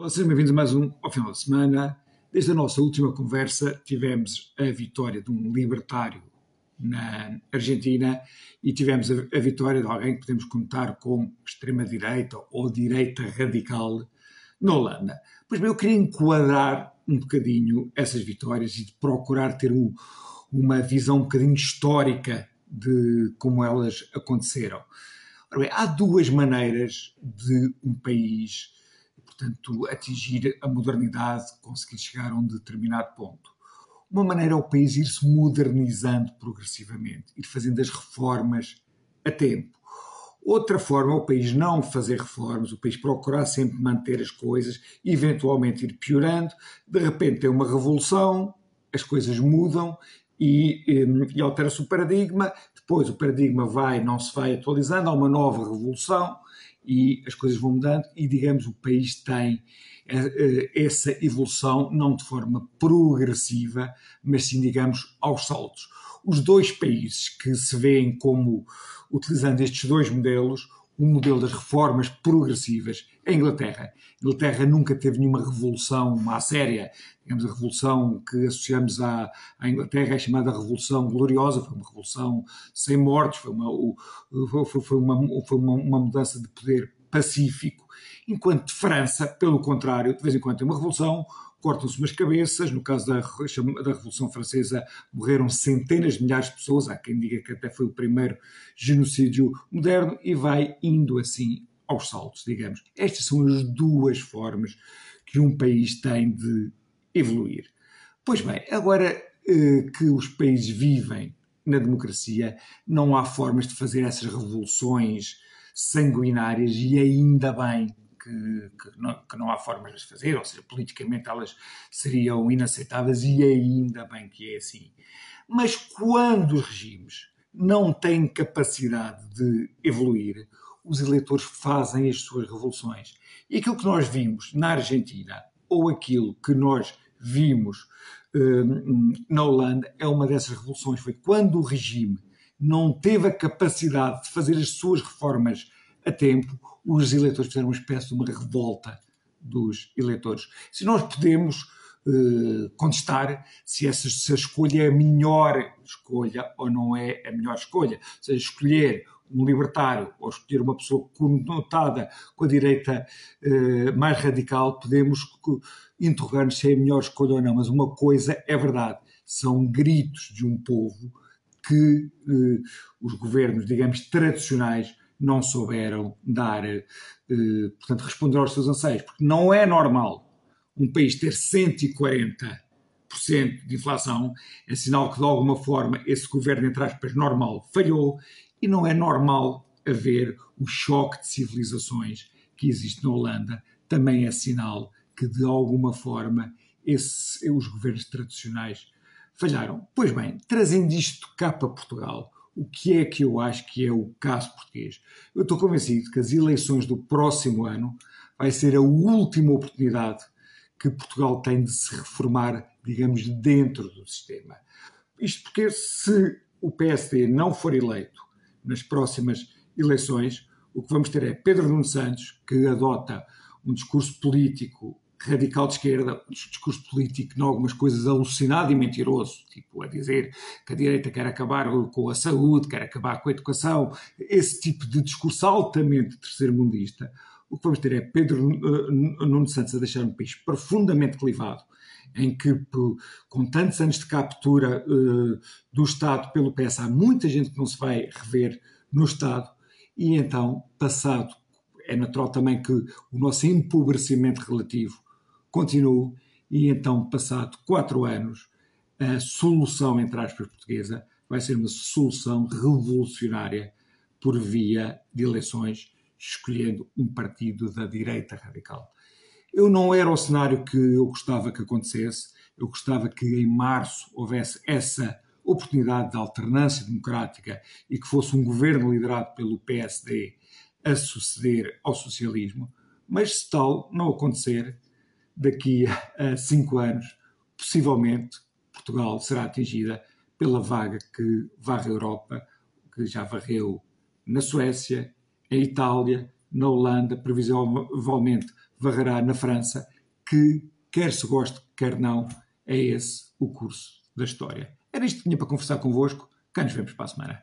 Olá, sejam bem-vindos a mais um ao final de semana. Desde a nossa última conversa, tivemos a vitória de um libertário na Argentina e tivemos a, vitória de alguém que podemos contar com extrema-direita ou direita radical na Holanda. Pois bem, eu queria enquadrar um bocadinho essas vitórias e procurar ter um, uma visão um bocadinho histórica de como elas aconteceram. Bem, há duas maneiras de um país portanto, atingir a modernidade, conseguir chegar a um determinado ponto. Uma maneira é o país ir se modernizando progressivamente, ir fazendo as reformas a tempo. Outra forma é o país não fazer reformas, o país procurar sempre manter as coisas, eventualmente ir piorando, de repente tem uma revolução, as coisas mudam e, e, e altera-se o paradigma, depois o paradigma vai, não se vai atualizando, há uma nova revolução, e as coisas vão mudando e, digamos, o país tem uh, essa evolução não de forma progressiva, mas sim, digamos, aos saltos. Os dois países que se veem como utilizando estes dois modelos, o modelo das reformas progressivas, a Inglaterra. A Inglaterra nunca teve nenhuma revolução à séria. Digamos, a revolução que associamos à, à Inglaterra é chamada Revolução Gloriosa, foi uma revolução sem mortes, foi uma, foi, uma, foi uma, uma mudança de poder pacífico, enquanto França, pelo contrário, de vez em quando tem uma revolução, cortam-se umas cabeças. No caso da, da Revolução Francesa, morreram centenas de milhares de pessoas. Há quem diga que até foi o primeiro genocídio moderno e vai indo assim aos saltos, digamos. Estas são as duas formas que um país tem de evoluir. Pois bem, agora eh, que os países vivem na democracia, não há formas de fazer essas revoluções sanguinárias e ainda bem que, que, não, que, não, há formas de as fazer, ou seja, politicamente elas seriam inaceitáveis e ainda bem que é assim. Mas quando os regimes não têm capacidade de evoluir, os eleitores fazem as suas revoluções. E aquilo que nós vimos na Argentina, ou aquilo que nós vimos hum, na Holanda, é uma dessas revoluções. Foi quando o regime não teve a capacidade de fazer as suas reformas a tempo, os eleitores fizeram uma espécie de uma revolta dos eleitores. Se nós podemos uh, contestar se, essa, se a escolha é a melhor escolha ou não é a melhor escolha, ou seja, escolher um libertário ou escolher uma pessoa conotada com a direita uh, mais radical, podemos interrogar-nos se é a melhor escolha ou não, mas uma coisa é verdade, são gritos de um povo que uh, os governos, digamos, tradicionais não souberam dar, eh, portanto, responder aos seus anseios, porque não é normal um país ter 140% de inflação, é sinal que de alguma forma esse governo, entre aspas, normal falhou, e não é normal haver o choque de civilizações que existe na Holanda, também é sinal que de alguma forma esse, os governos tradicionais falharam. Pois bem, trazendo isto cá para Portugal, o que é que eu acho que é o caso português? Eu estou convencido que as eleições do próximo ano vai ser a última oportunidade que Portugal tem de se reformar, digamos, dentro do sistema. Isto porque se o PSD não for eleito nas próximas eleições, o que vamos ter é Pedro Nuno Santos, que adota um discurso político radical de esquerda, discurso político em algumas coisas alucinado e mentiroso, tipo a dizer que a direita quer acabar com a saúde, quer acabar com a educação, esse tipo de discurso altamente terceiro-mundista, o que vamos ter é Pedro uh, Nuno Santos a deixar um país profundamente clivado, em que, com tantos anos de captura uh, do Estado pelo PS, há muita gente que não se vai rever no Estado, e então, passado, é natural também que o nosso empobrecimento relativo continuo. E então, passado quatro anos, a solução, entre aspas, portuguesa vai ser uma solução revolucionária por via de eleições, escolhendo um partido da direita radical. Eu não era o cenário que eu gostava que acontecesse, eu gostava que em março houvesse essa oportunidade de alternância democrática e que fosse um governo liderado pelo PSD a suceder ao socialismo, mas se tal não acontecer, daqui a cinco anos, possivelmente, Portugal será atingida pela vaga que varre a Europa, que já varreu na Suécia, em Itália, na Holanda, previsivelmente varrerá na França, que, quer se goste, quer não, é esse o curso da história. Era isto que tinha para conversar convosco. Cá nos vemos para a semana.